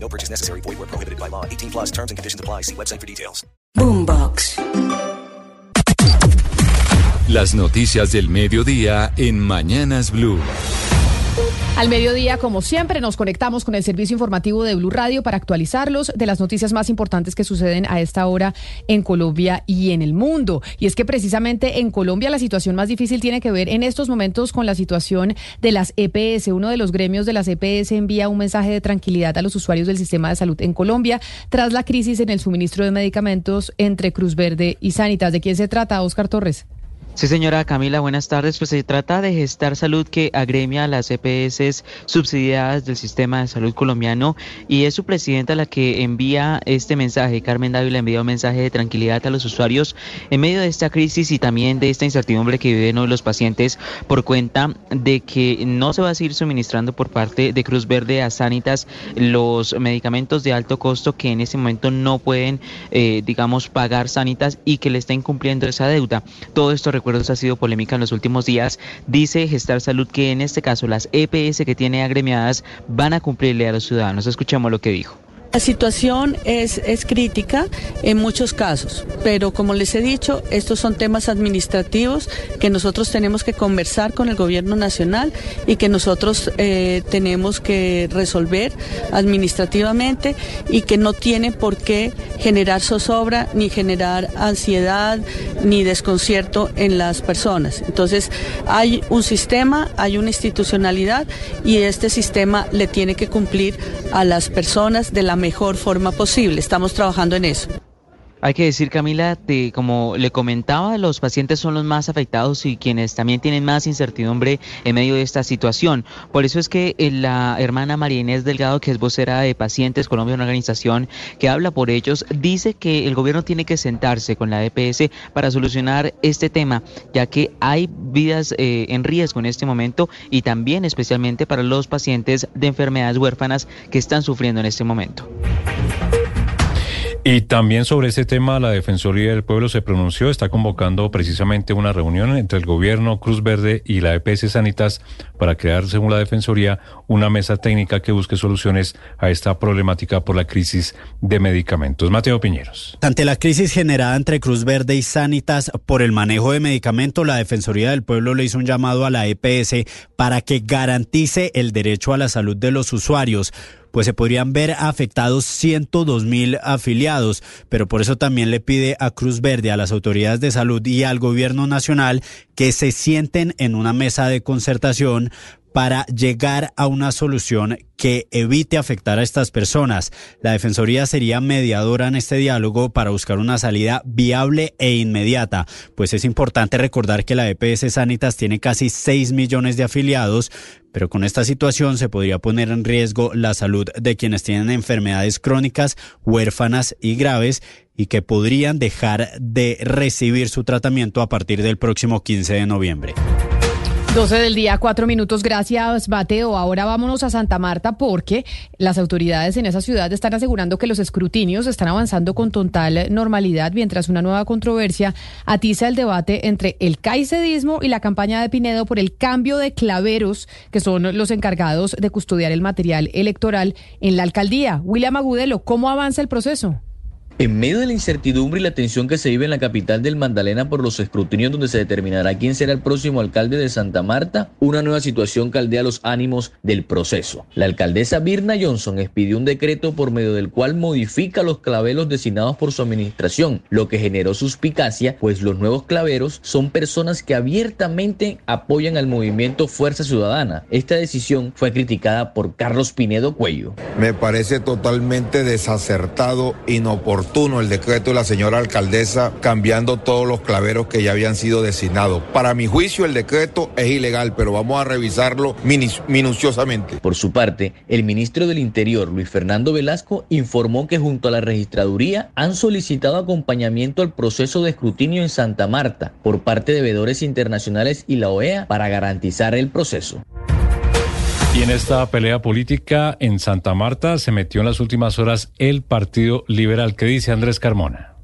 No purchase necessary. Void where prohibited by law. 18 plus terms and conditions apply. See website for details. Boombox. Las noticias del mediodía en Mañanas Blue. Al mediodía, como siempre, nos conectamos con el servicio informativo de Blue Radio para actualizarlos de las noticias más importantes que suceden a esta hora en Colombia y en el mundo. Y es que precisamente en Colombia la situación más difícil tiene que ver en estos momentos con la situación de las EPS. Uno de los gremios de las EPS envía un mensaje de tranquilidad a los usuarios del sistema de salud en Colombia tras la crisis en el suministro de medicamentos entre Cruz Verde y Sanitas. ¿De quién se trata, Oscar Torres? Sí, señora Camila, buenas tardes. Pues se trata de Gestar Salud que agremia a las EPS subsidiadas del sistema de salud colombiano y es su presidenta la que envía este mensaje. Carmen Dávila envía un mensaje de tranquilidad a los usuarios en medio de esta crisis y también de esta incertidumbre que viven hoy los pacientes por cuenta de que no se va a seguir suministrando por parte de Cruz Verde a Sanitas los medicamentos de alto costo que en este momento no pueden, eh, digamos, pagar Sanitas y que le está incumpliendo esa deuda. Todo esto ha sido polémica en los últimos días. Dice Gestar Salud que en este caso las EPS que tiene agremiadas van a cumplirle a los ciudadanos. Escuchemos lo que dijo. La situación es, es crítica en muchos casos, pero como les he dicho, estos son temas administrativos que nosotros tenemos que conversar con el gobierno nacional y que nosotros eh, tenemos que resolver administrativamente y que no tiene por qué generar zozobra ni generar ansiedad ni desconcierto en las personas. Entonces hay un sistema, hay una institucionalidad y este sistema le tiene que cumplir a las personas de la mejor forma posible. Estamos trabajando en eso. Hay que decir, Camila, como le comentaba, los pacientes son los más afectados y quienes también tienen más incertidumbre en medio de esta situación. Por eso es que eh, la hermana María Inés Delgado, que es vocera de Pacientes Colombia, una organización que habla por ellos, dice que el gobierno tiene que sentarse con la EPS para solucionar este tema, ya que hay vidas eh, en riesgo en este momento y también especialmente para los pacientes de enfermedades huérfanas que están sufriendo en este momento. Y también sobre ese tema, la Defensoría del Pueblo se pronunció, está convocando precisamente una reunión entre el gobierno, Cruz Verde y la EPS Sanitas para crear, según la Defensoría, una mesa técnica que busque soluciones a esta problemática por la crisis de medicamentos. Mateo Piñeros. Ante la crisis generada entre Cruz Verde y Sanitas por el manejo de medicamentos, la Defensoría del Pueblo le hizo un llamado a la EPS para que garantice el derecho a la salud de los usuarios pues se podrían ver afectados 102 mil afiliados, pero por eso también le pide a Cruz Verde, a las autoridades de salud y al gobierno nacional que se sienten en una mesa de concertación para llegar a una solución que evite afectar a estas personas. La Defensoría sería mediadora en este diálogo para buscar una salida viable e inmediata, pues es importante recordar que la EPS Sanitas tiene casi 6 millones de afiliados, pero con esta situación se podría poner en riesgo la salud de quienes tienen enfermedades crónicas, huérfanas y graves y que podrían dejar de recibir su tratamiento a partir del próximo 15 de noviembre. 12 del día, cuatro minutos. Gracias, Bateo. Ahora vámonos a Santa Marta porque las autoridades en esa ciudad están asegurando que los escrutinios están avanzando con total normalidad mientras una nueva controversia atiza el debate entre el caicedismo y la campaña de Pinedo por el cambio de claveros que son los encargados de custodiar el material electoral en la alcaldía. William Agudelo, ¿cómo avanza el proceso? En medio de la incertidumbre y la tensión que se vive en la capital del Magdalena por los escrutinios donde se determinará quién será el próximo alcalde de Santa Marta, una nueva situación caldea los ánimos del proceso. La alcaldesa Birna Johnson expidió un decreto por medio del cual modifica los claveros designados por su administración, lo que generó suspicacia, pues los nuevos claveros son personas que abiertamente apoyan al movimiento Fuerza Ciudadana. Esta decisión fue criticada por Carlos Pinedo Cuello. Me parece totalmente desacertado, inoportuno el decreto de la señora alcaldesa cambiando todos los claveros que ya habían sido designados. Para mi juicio el decreto es ilegal, pero vamos a revisarlo minuciosamente. Por su parte, el ministro del Interior, Luis Fernando Velasco, informó que junto a la registraduría han solicitado acompañamiento al proceso de escrutinio en Santa Marta por parte de veedores internacionales y la OEA para garantizar el proceso. Y en esta pelea política en Santa Marta se metió en las últimas horas el Partido Liberal. ¿Qué dice Andrés Carmona?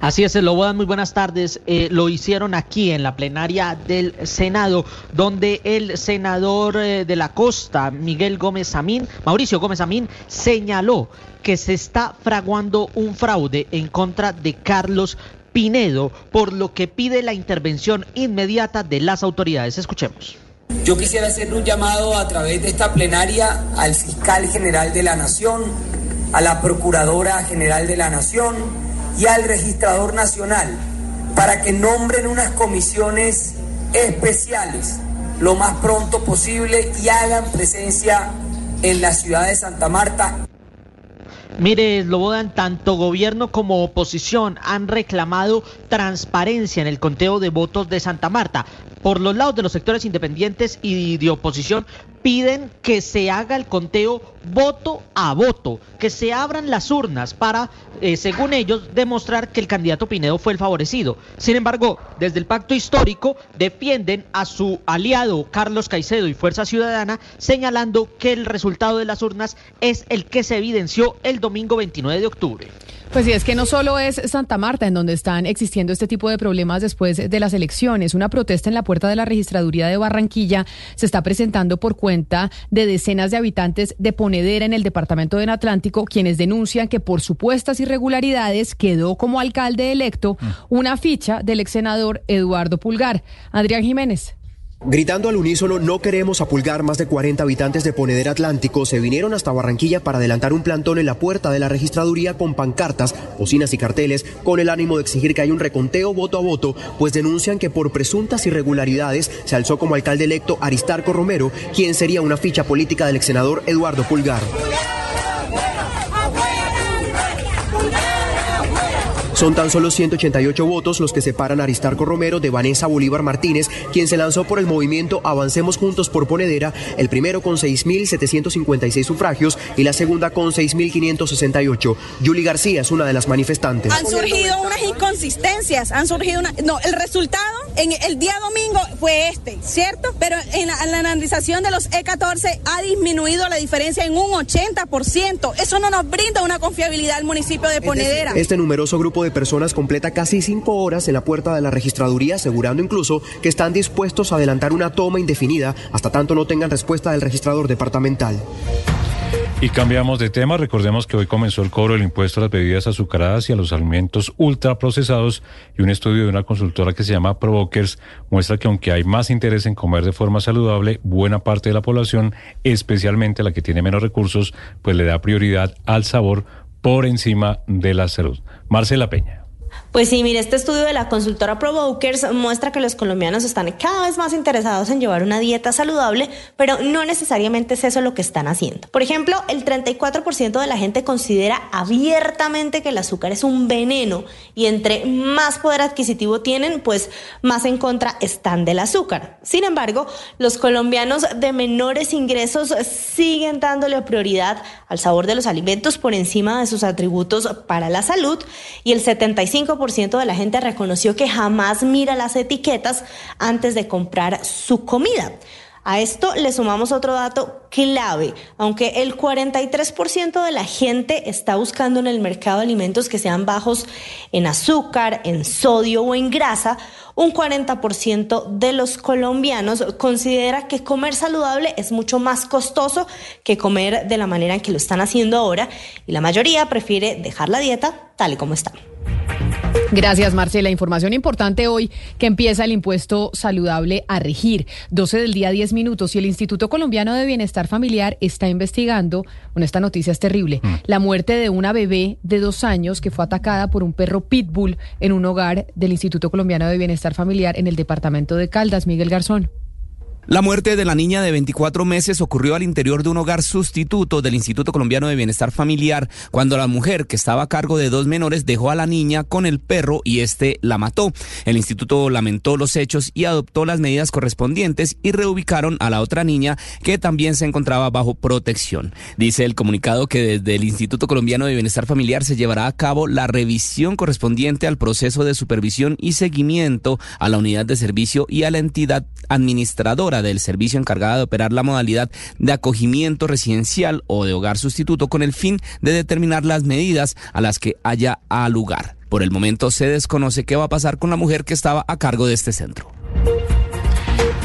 Así es, Lobodan, muy buenas tardes. Eh, lo hicieron aquí en la plenaria del Senado, donde el senador eh, de la costa, Miguel Gómez Amín, Mauricio Gómez Amín, señaló que se está fraguando un fraude en contra de Carlos Pinedo, por lo que pide la intervención inmediata de las autoridades. Escuchemos. Yo quisiera hacer un llamado a través de esta plenaria al fiscal general de la Nación, a la Procuradora General de la Nación y al Registrador Nacional para que nombren unas comisiones especiales lo más pronto posible y hagan presencia en la ciudad de Santa Marta. Mire, Lobodan, tanto gobierno como oposición han reclamado transparencia en el conteo de votos de Santa Marta. Por los lados de los sectores independientes y de oposición piden que se haga el conteo voto a voto, que se abran las urnas para, eh, según ellos, demostrar que el candidato Pinedo fue el favorecido. Sin embargo, desde el pacto histórico defienden a su aliado Carlos Caicedo y Fuerza Ciudadana, señalando que el resultado de las urnas es el que se evidenció el domingo 29 de octubre. Pues sí, es que no solo es Santa Marta en donde están existiendo este tipo de problemas después de las elecciones. Una protesta en la puerta de la registraduría de Barranquilla se está presentando por cuenta de decenas de habitantes de Ponedera en el departamento del Atlántico, quienes denuncian que por supuestas irregularidades quedó como alcalde electo mm. una ficha del ex senador Eduardo Pulgar. Adrián Jiménez. Gritando al unísono, no queremos apulgar, más de 40 habitantes de Ponedera Atlántico se vinieron hasta Barranquilla para adelantar un plantón en la puerta de la registraduría con pancartas, bocinas y carteles, con el ánimo de exigir que haya un reconteo voto a voto, pues denuncian que por presuntas irregularidades se alzó como alcalde electo Aristarco Romero, quien sería una ficha política del ex senador Eduardo Pulgar. Son tan solo 188 votos los que separan a Aristarco Romero de Vanessa Bolívar Martínez, quien se lanzó por el movimiento Avancemos Juntos por Ponedera, el primero con 6.756 sufragios y la segunda con 6.568. Yuli García es una de las manifestantes. Han surgido unas inconsistencias, han surgido una... No, el resultado en el día domingo fue este, ¿cierto? Pero en la, en la analización de los E14 ha disminuido la diferencia en un 80%. Eso no nos brinda una confiabilidad al municipio de Ponedera. Este numeroso grupo de personas completa casi cinco horas en la puerta de la registraduría, asegurando incluso que están dispuestos a adelantar una toma indefinida hasta tanto no tengan respuesta del registrador departamental. Y cambiamos de tema. Recordemos que hoy comenzó el cobro del impuesto a las bebidas azucaradas y a los alimentos ultraprocesados. Y un estudio de una consultora que se llama Provokers muestra que aunque hay más interés en comer de forma saludable, buena parte de la población, especialmente la que tiene menos recursos, pues le da prioridad al sabor por encima de la salud. Marcela Peña. Pues sí, mire, este estudio de la consultora Provokers muestra que los colombianos están cada vez más interesados en llevar una dieta saludable, pero no necesariamente es eso lo que están haciendo. Por ejemplo, el 34% de la gente considera abiertamente que el azúcar es un veneno y entre más poder adquisitivo tienen, pues más en contra están del azúcar. Sin embargo, los colombianos de menores ingresos siguen dándole prioridad al sabor de los alimentos por encima de sus atributos para la salud y el 75% de la gente reconoció que jamás mira las etiquetas antes de comprar su comida. A esto le sumamos otro dato clave. Aunque el 43% de la gente está buscando en el mercado alimentos que sean bajos en azúcar, en sodio o en grasa, un 40% de los colombianos considera que comer saludable es mucho más costoso que comer de la manera en que lo están haciendo ahora y la mayoría prefiere dejar la dieta tal y como está. Gracias, Marcela. Información importante hoy que empieza el impuesto saludable a regir. 12 del día, 10 minutos. Y el Instituto Colombiano de Bienestar Familiar está investigando, bueno, esta noticia es terrible, mm. la muerte de una bebé de dos años que fue atacada por un perro pitbull en un hogar del Instituto Colombiano de Bienestar Familiar en el departamento de Caldas. Miguel Garzón. La muerte de la niña de 24 meses ocurrió al interior de un hogar sustituto del Instituto Colombiano de Bienestar Familiar cuando la mujer que estaba a cargo de dos menores dejó a la niña con el perro y este la mató. El instituto lamentó los hechos y adoptó las medidas correspondientes y reubicaron a la otra niña que también se encontraba bajo protección. Dice el comunicado que desde el Instituto Colombiano de Bienestar Familiar se llevará a cabo la revisión correspondiente al proceso de supervisión y seguimiento a la unidad de servicio y a la entidad administradora del servicio encargada de operar la modalidad de acogimiento residencial o de hogar sustituto con el fin de determinar las medidas a las que haya a lugar. Por el momento se desconoce qué va a pasar con la mujer que estaba a cargo de este centro.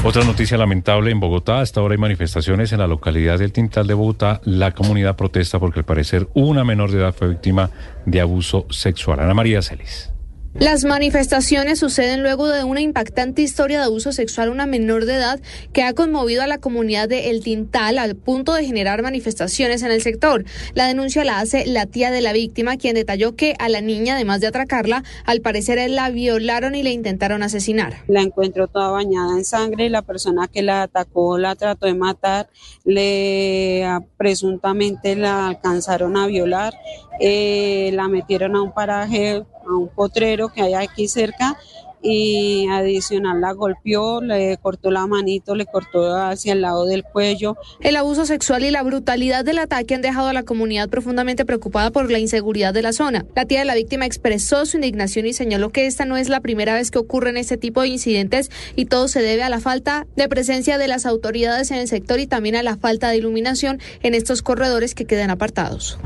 Otra noticia lamentable en Bogotá. Hasta ahora hay manifestaciones en la localidad del Tintal de Bogotá. La comunidad protesta porque al parecer una menor de edad fue víctima de abuso sexual. Ana María Celis. Las manifestaciones suceden luego de una impactante historia de abuso sexual a una menor de edad que ha conmovido a la comunidad de El Tintal al punto de generar manifestaciones en el sector. La denuncia la hace la tía de la víctima, quien detalló que a la niña, además de atracarla, al parecer la violaron y le intentaron asesinar. La encuentro toda bañada en sangre, la persona que la atacó la trató de matar, le presuntamente la alcanzaron a violar, eh, la metieron a un paraje a un potrero que hay aquí cerca y adicional la golpeó, le cortó la manito, le cortó hacia el lado del cuello. El abuso sexual y la brutalidad del ataque han dejado a la comunidad profundamente preocupada por la inseguridad de la zona. La tía de la víctima expresó su indignación y señaló que esta no es la primera vez que ocurren este tipo de incidentes y todo se debe a la falta de presencia de las autoridades en el sector y también a la falta de iluminación en estos corredores que quedan apartados.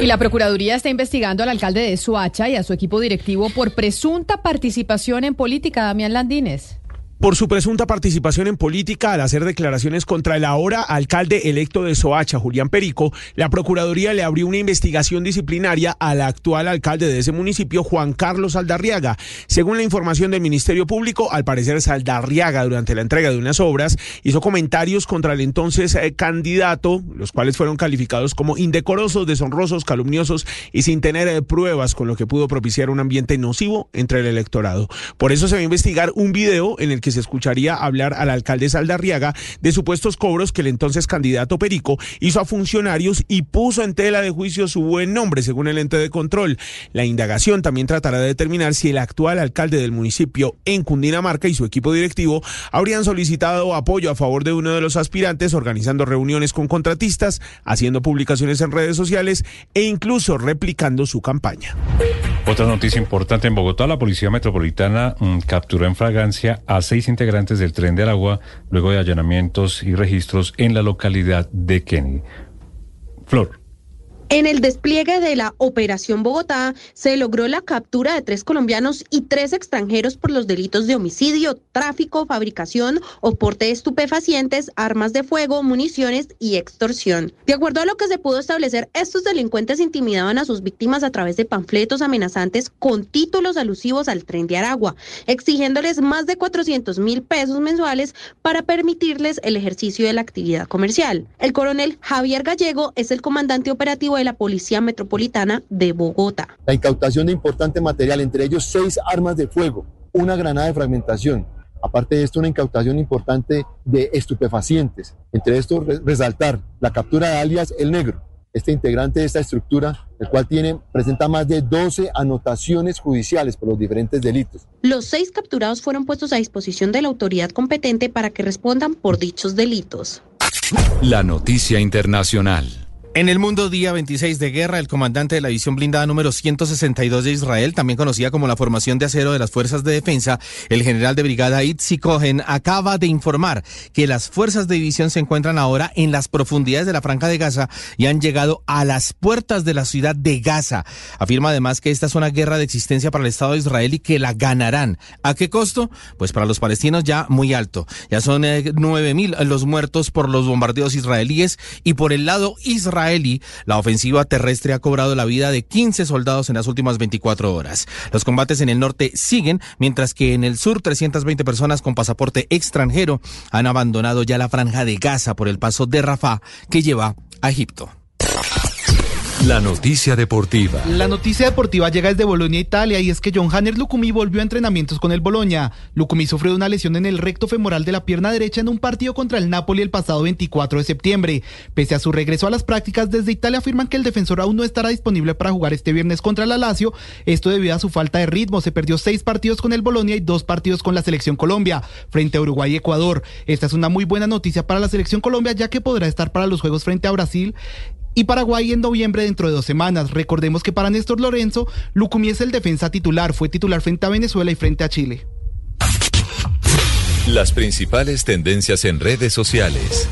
Y la Procuraduría está investigando al alcalde de Suacha y a su equipo directivo por presunta participación en política, Damián Landines por su presunta participación en política al hacer declaraciones contra el ahora alcalde electo de Soacha, Julián Perico, la Procuraduría le abrió una investigación disciplinaria al actual alcalde de ese municipio, Juan Carlos Saldarriaga. Según la información del Ministerio Público, al parecer Saldarriaga, durante la entrega de unas obras, hizo comentarios contra el entonces eh, candidato, los cuales fueron calificados como indecorosos, deshonrosos, calumniosos y sin tener eh, pruebas, con lo que pudo propiciar un ambiente nocivo entre el electorado. Por eso se va a investigar un video en el que se escucharía hablar al alcalde Saldarriaga de supuestos cobros que el entonces candidato Perico hizo a funcionarios y puso en tela de juicio su buen nombre, según el ente de control. La indagación también tratará de determinar si el actual alcalde del municipio en Cundinamarca y su equipo directivo habrían solicitado apoyo a favor de uno de los aspirantes, organizando reuniones con contratistas, haciendo publicaciones en redes sociales e incluso replicando su campaña. Otra noticia importante en Bogotá, la Policía Metropolitana mm, capturó en fragancia a seis integrantes del tren del agua luego de allanamientos y registros en la localidad de Kennedy. Flor. En el despliegue de la Operación Bogotá se logró la captura de tres colombianos y tres extranjeros por los delitos de homicidio, tráfico, fabricación o porte de estupefacientes, armas de fuego, municiones y extorsión. De acuerdo a lo que se pudo establecer, estos delincuentes intimidaban a sus víctimas a través de panfletos amenazantes con títulos alusivos al tren de Aragua, exigiéndoles más de 400 mil pesos mensuales para permitirles el ejercicio de la actividad comercial. El coronel Javier Gallego es el comandante operativo de la Policía Metropolitana de Bogotá. La incautación de importante material, entre ellos seis armas de fuego, una granada de fragmentación. Aparte de esto, una incautación importante de estupefacientes. Entre estos, resaltar la captura de alias El Negro, este integrante de esta estructura, el cual tiene, presenta más de 12 anotaciones judiciales por los diferentes delitos. Los seis capturados fueron puestos a disposición de la autoridad competente para que respondan por dichos delitos. La noticia internacional. En el mundo día 26 de guerra, el comandante de la división blindada número 162 de Israel, también conocida como la formación de acero de las fuerzas de defensa, el general de brigada Itzi Cohen, acaba de informar que las fuerzas de división se encuentran ahora en las profundidades de la franja de Gaza y han llegado a las puertas de la ciudad de Gaza. Afirma además que esta es una guerra de existencia para el Estado de Israel y que la ganarán. ¿A qué costo? Pues para los palestinos ya muy alto. Ya son eh, nueve mil los muertos por los bombardeos israelíes y por el lado israelí la ofensiva terrestre ha cobrado la vida de 15 soldados en las últimas 24 horas. Los combates en el norte siguen, mientras que en el sur 320 personas con pasaporte extranjero han abandonado ya la franja de Gaza por el paso de Rafah que lleva a Egipto. La noticia deportiva. La noticia deportiva llega desde Bolonia, Italia, y es que John Hanner Lukumi volvió a entrenamientos con el Bolonia. Lukumi sufrió una lesión en el recto femoral de la pierna derecha en un partido contra el Napoli el pasado 24 de septiembre. Pese a su regreso a las prácticas, desde Italia afirman que el defensor aún no estará disponible para jugar este viernes contra la Lazio. Esto debido a su falta de ritmo. Se perdió seis partidos con el Bolonia y dos partidos con la selección Colombia, frente a Uruguay y Ecuador. Esta es una muy buena noticia para la selección Colombia, ya que podrá estar para los juegos frente a Brasil y Paraguay en noviembre dentro de dos semanas. Recordemos que para Néstor Lorenzo, Lucumí es el defensa titular, fue titular frente a Venezuela y frente a Chile. Las principales tendencias en redes sociales.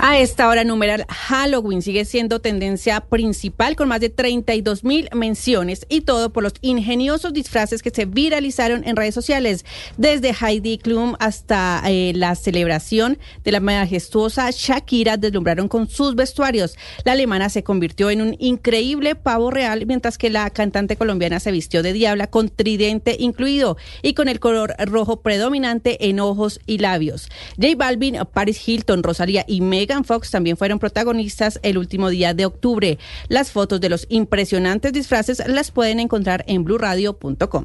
A esta hora numeral Halloween sigue siendo tendencia principal con más de 32 mil menciones y todo por los ingeniosos disfraces que se viralizaron en redes sociales, desde Heidi Klum hasta eh, la celebración de la majestuosa Shakira deslumbraron con sus vestuarios. La alemana se convirtió en un increíble pavo real, mientras que la cantante colombiana se vistió de diabla con tridente incluido y con el color rojo predominante en ojos y labios. J Balvin, Paris Hilton, Rosalía y Meg Fox también fueron protagonistas el último día de octubre. Las fotos de los impresionantes disfraces las pueden encontrar en blurradio.com.